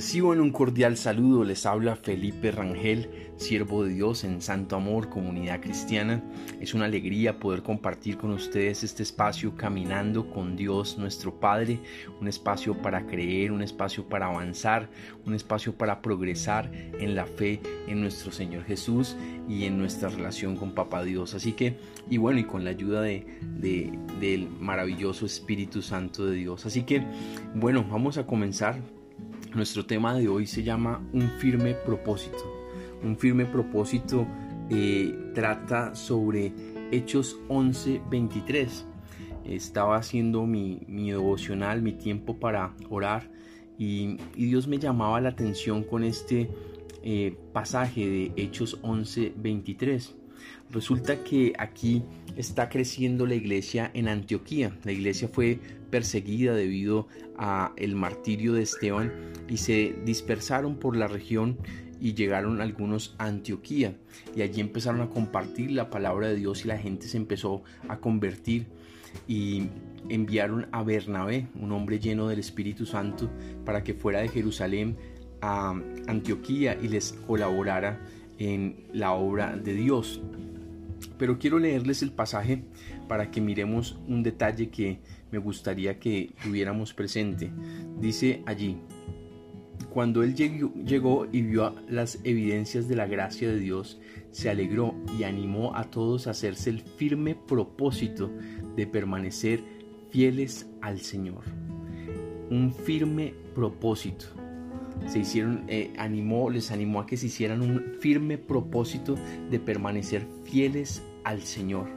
Reciban un cordial saludo, les habla Felipe Rangel, siervo de Dios en Santo Amor, comunidad cristiana. Es una alegría poder compartir con ustedes este espacio caminando con Dios nuestro Padre, un espacio para creer, un espacio para avanzar, un espacio para progresar en la fe en nuestro Señor Jesús y en nuestra relación con Papá Dios. Así que, y bueno, y con la ayuda de, del maravilloso Espíritu Santo de Dios. Así que, bueno, vamos a comenzar nuestro tema de hoy se llama Un firme propósito. Un firme propósito eh, trata sobre Hechos 11:23. Estaba haciendo mi, devocional, mi tiempo para orar y, Dios me llamaba la atención con este eh, pasaje de Hechos 11:23. Resulta que aquí está creciendo la iglesia en Antioquía. La iglesia fue perseguida debido a el martirio de Esteban y se dispersaron por la región y llegaron algunos a Antioquía y allí empezaron a compartir la palabra de Dios y la gente se empezó a convertir y enviaron a Bernabé, un hombre lleno del Espíritu Santo, para que fuera de Jerusalén a Antioquía y les colaborara en la obra de Dios. Pero quiero leerles el pasaje para que miremos un detalle que me gustaría que tuviéramos presente. Dice allí, cuando él llegó y vio las evidencias de la gracia de Dios, se alegró y animó a todos a hacerse el firme propósito de permanecer fieles al Señor. Un firme propósito. Se hicieron, eh, animó, les animó a que se hicieran un firme propósito de permanecer fieles al Señor.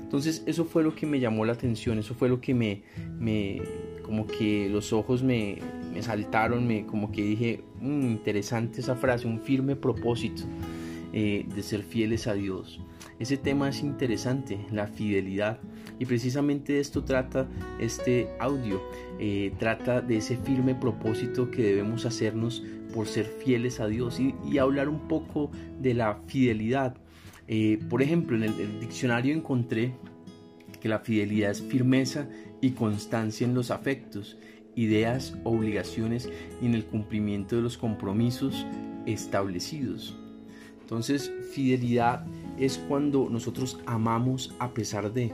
Entonces eso fue lo que me llamó la atención, eso fue lo que me, me como que los ojos me, me saltaron, me, como que dije, mm, interesante esa frase, un firme propósito eh, de ser fieles a Dios. Ese tema es interesante, la fidelidad. Y precisamente de esto trata este audio. Eh, trata de ese firme propósito que debemos hacernos por ser fieles a Dios y, hablar un poco de la fidelidad. Eh, por ejemplo, en el, diccionario encontré que la fidelidad es firmeza y constancia en los afectos, ideas, obligaciones y en el cumplimiento de los compromisos establecidos. Entonces, fidelidad es cuando nosotros amamos a pesar de,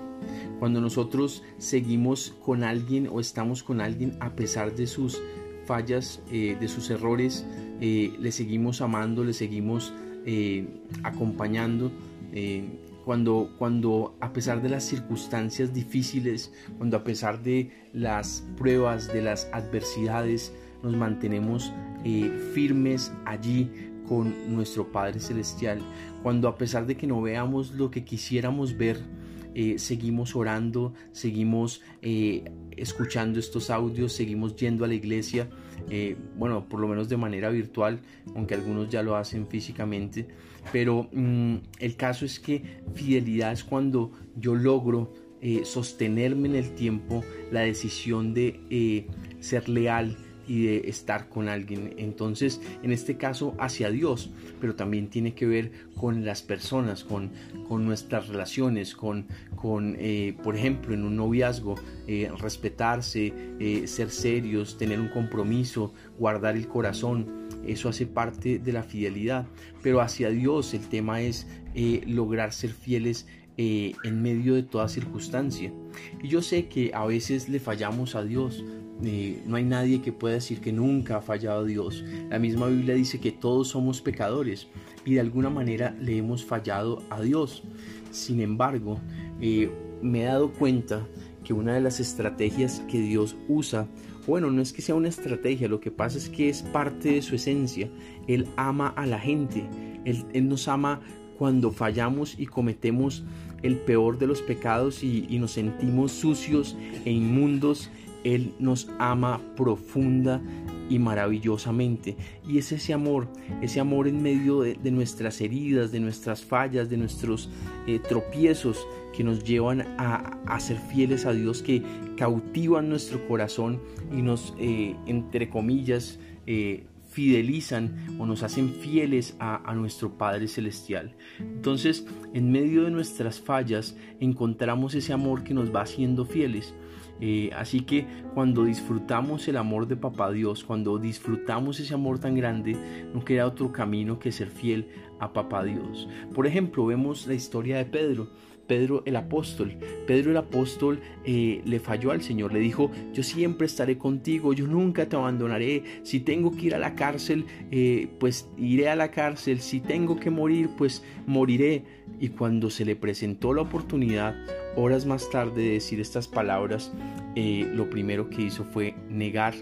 cuando nosotros seguimos con alguien o estamos con alguien a pesar de sus fallas, eh, de sus errores, eh, le seguimos amando, le seguimos eh, acompañando. Cuando, cuando a pesar de las circunstancias difíciles, cuando a pesar de las pruebas, de las adversidades, nos mantenemos firmes allí con nuestro Padre Celestial, cuando a pesar de que no veamos lo que quisiéramos ver, seguimos orando, seguimos escuchando estos audios, seguimos yendo a la iglesia, eh, bueno, por lo menos de manera virtual, aunque algunos ya lo hacen físicamente, pero mm, el caso es que fidelidad es cuando yo logro eh, sostenerme en el tiempo la decisión de eh, ser leal y de estar con alguien. Entonces, en este caso, hacia Dios, pero también tiene que ver con las personas, con, con nuestras relaciones, con, con eh, por ejemplo, en un noviazgo, eh, respetarse, eh, ser serios, tener un compromiso, guardar el corazón. Eso hace parte de la fidelidad. Pero hacia Dios el tema es lograr ser fieles en medio de toda circunstancia. Y yo sé que a veces le fallamos a Dios, no hay nadie que pueda decir que nunca ha fallado a Dios. La misma Biblia dice que todos somos pecadores y de alguna manera le hemos fallado a Dios. Sin embargo, eh, me he dado cuenta que una de las estrategias que Dios usa, bueno, no es que sea una estrategia, lo que pasa es que es parte de su esencia. Él ama a la gente, Él, nos ama cuando fallamos y cometemos el peor de los pecados y, nos sentimos sucios e inmundos él nos ama profunda y maravillosamente. Y es ese amor, ese amor en medio de, nuestras heridas, de nuestras fallas, de nuestros eh, tropiezos que nos llevan a, ser fieles a Dios, que cautivan nuestro corazón y nos, eh, entre comillas, eh, fidelizan o nos hacen fieles a, nuestro Padre Celestial. Entonces, en medio de nuestras fallas, encontramos ese amor que nos va haciendo fieles Eh, así que cuando disfrutamos el amor de Papá Dios, cuando disfrutamos ese amor tan grande, no queda otro camino que ser fiel a Papá Dios. Por ejemplo, vemos la historia de Pedro. Pedro el apóstol. Pedro el apóstol eh, le falló al Señor, le dijo, yo siempre estaré contigo, yo nunca te abandonaré, si tengo que ir a la cárcel, eh, pues iré a la cárcel, si tengo que morir, pues moriré. Y cuando se le presentó la oportunidad, horas más tarde de decir estas palabras, eh, lo primero que hizo fue negar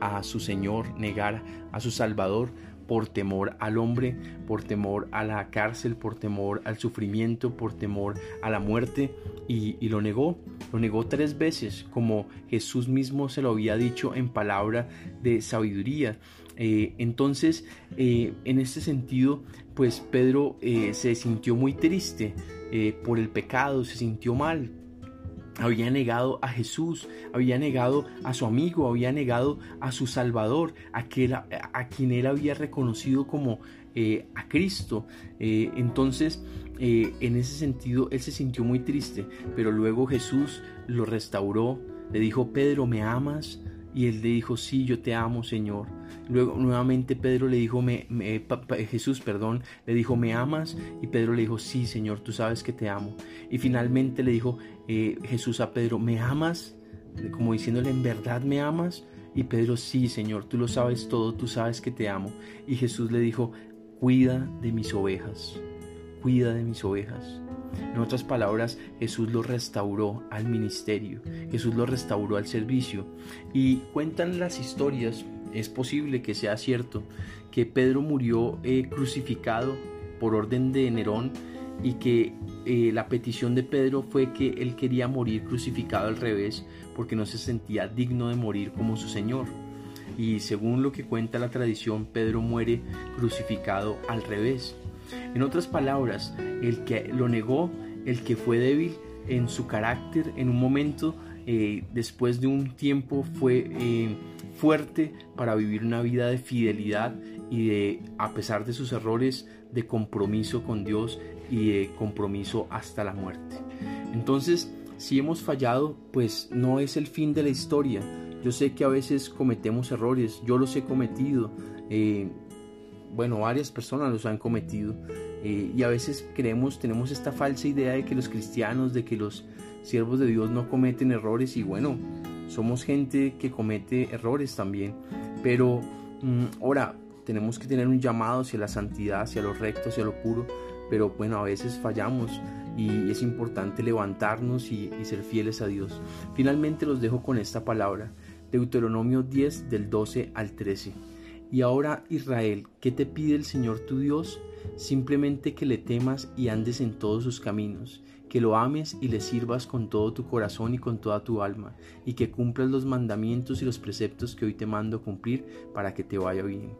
a su Señor, negar a su Salvador, por temor al hombre, por temor a la cárcel, por temor al sufrimiento, por temor a la muerte, y, lo negó, lo negó tres veces, como Jesús mismo se lo había dicho en palabra de sabiduría. Eh, entonces, eh, en este sentido, pues Pedro eh, se sintió muy triste por el pecado, se sintió mal, había negado a Jesús, había negado a su amigo, había negado a su Salvador, a, a quien él había reconocido como eh, a Cristo. Eh, entonces, eh, en ese sentido, él se sintió muy triste, pero luego Jesús lo restauró, le dijo, Pedro, ¿me amas? Y él le dijo, sí, yo te amo, Señor. Luego nuevamente Pedro le dijo, me, Jesús, perdón, le dijo, ¿me amas? Y Pedro le dijo, sí, Señor, tú sabes que te amo. Y finalmente le dijo eh, Jesús a Pedro, ¿me amas? Como diciéndole, ¿en verdad me amas? Y Pedro, sí, Señor, tú lo sabes todo, tú sabes que te amo. Y Jesús le dijo, cuida de mis ovejas, cuida de mis ovejas. En otras palabras, Jesús lo restauró al ministerio, Jesús lo restauró al servicio. Y cuentan las historias, es posible que sea cierto, que Pedro murió eh, crucificado por orden de Nerón y que eh, la petición de Pedro fue que él quería morir crucificado al revés porque no se sentía digno de morir como su Señor. Y según lo que cuenta la tradición, Pedro muere crucificado al revés. En otras palabras, el que lo negó, el que fue débil en su carácter, en un momento, eh, después de un tiempo, fue eh, fuerte para vivir una vida de fidelidad y de, a pesar de sus errores, de compromiso con Dios y de compromiso hasta la muerte. Entonces, si hemos fallado, pues no es el fin de la historia. Yo sé que a veces cometemos errores, yo los he cometido. Eh, bueno, varias personas los han cometido eh, y a veces creemos, tenemos esta falsa idea de que los cristianos, de que los siervos de Dios no cometen errores y bueno, somos gente que comete errores también, pero mm, ahora tenemos que tener un llamado hacia la santidad, hacia lo recto, hacia lo puro, pero bueno, a veces fallamos y es importante levantarnos y, y ser fieles a Dios. Finalmente los dejo con esta palabra, Deuteronomio 10 del 12 al 13. Y ahora Israel, ¿qué te pide el Señor tu Dios? Simplemente que le temas y andes en todos sus caminos, que lo ames y le sirvas con todo tu corazón y con toda tu alma, y que cumplas los mandamientos y los preceptos que hoy te mando cumplir para que te vaya bien.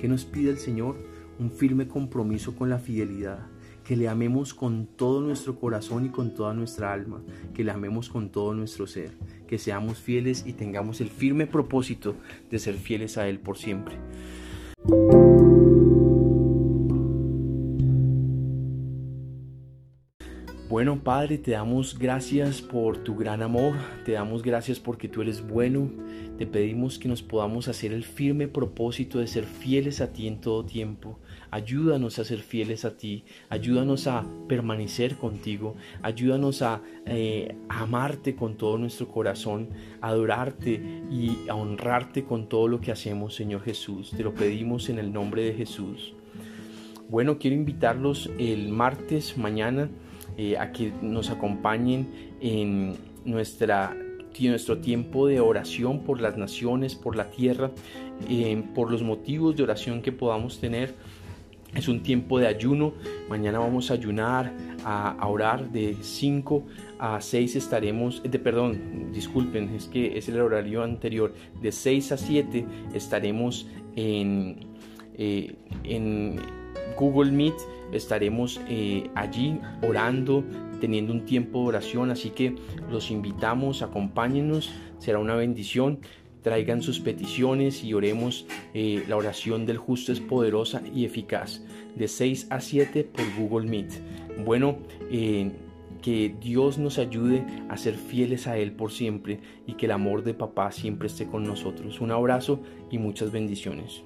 ¿Qué nos pide el Señor? Un firme compromiso con la fidelidad, que le amemos con todo nuestro corazón y con toda nuestra alma, que le amemos con todo nuestro ser, que seamos fieles y tengamos el firme propósito de ser fieles a Él por siempre. Bueno Padre, te damos gracias por tu gran amor, te damos gracias porque tú eres bueno, te pedimos que nos podamos hacer el firme propósito de ser fieles a ti en todo tiempo. Ayúdanos a ser fieles a ti, ayúdanos a permanecer contigo, ayúdanos a, eh, amarte con todo nuestro corazón, a adorarte y a honrarte con todo lo que hacemos, Señor Jesús. Te lo pedimos en el nombre de Jesús. Bueno, quiero invitarlos el martes mañana eh, a que nos acompañen en nuestra nuestro tiempo de oración por las naciones, por la tierra, eh, por los motivos de oración que podamos tener. Es un tiempo de ayuno. Mañana vamos a ayunar, a, orar de 5 a 6 estaremos, de perdón, disculpen, es que es el horario anterior. De 6 a 7 estaremos eh, en Google Meet. Estaremos eh, allí orando, teniendo un tiempo de oración, así que los invitamos, acompáñenos, será una bendición. Traigan sus peticiones y oremos. Eh, la oración del justo es poderosa y eficaz. De 6 a 7 por Google Meet. Bueno, eh, que Dios nos ayude a ser fieles a Él por siempre y que el amor de papá siempre esté con nosotros. Un abrazo y muchas bendiciones.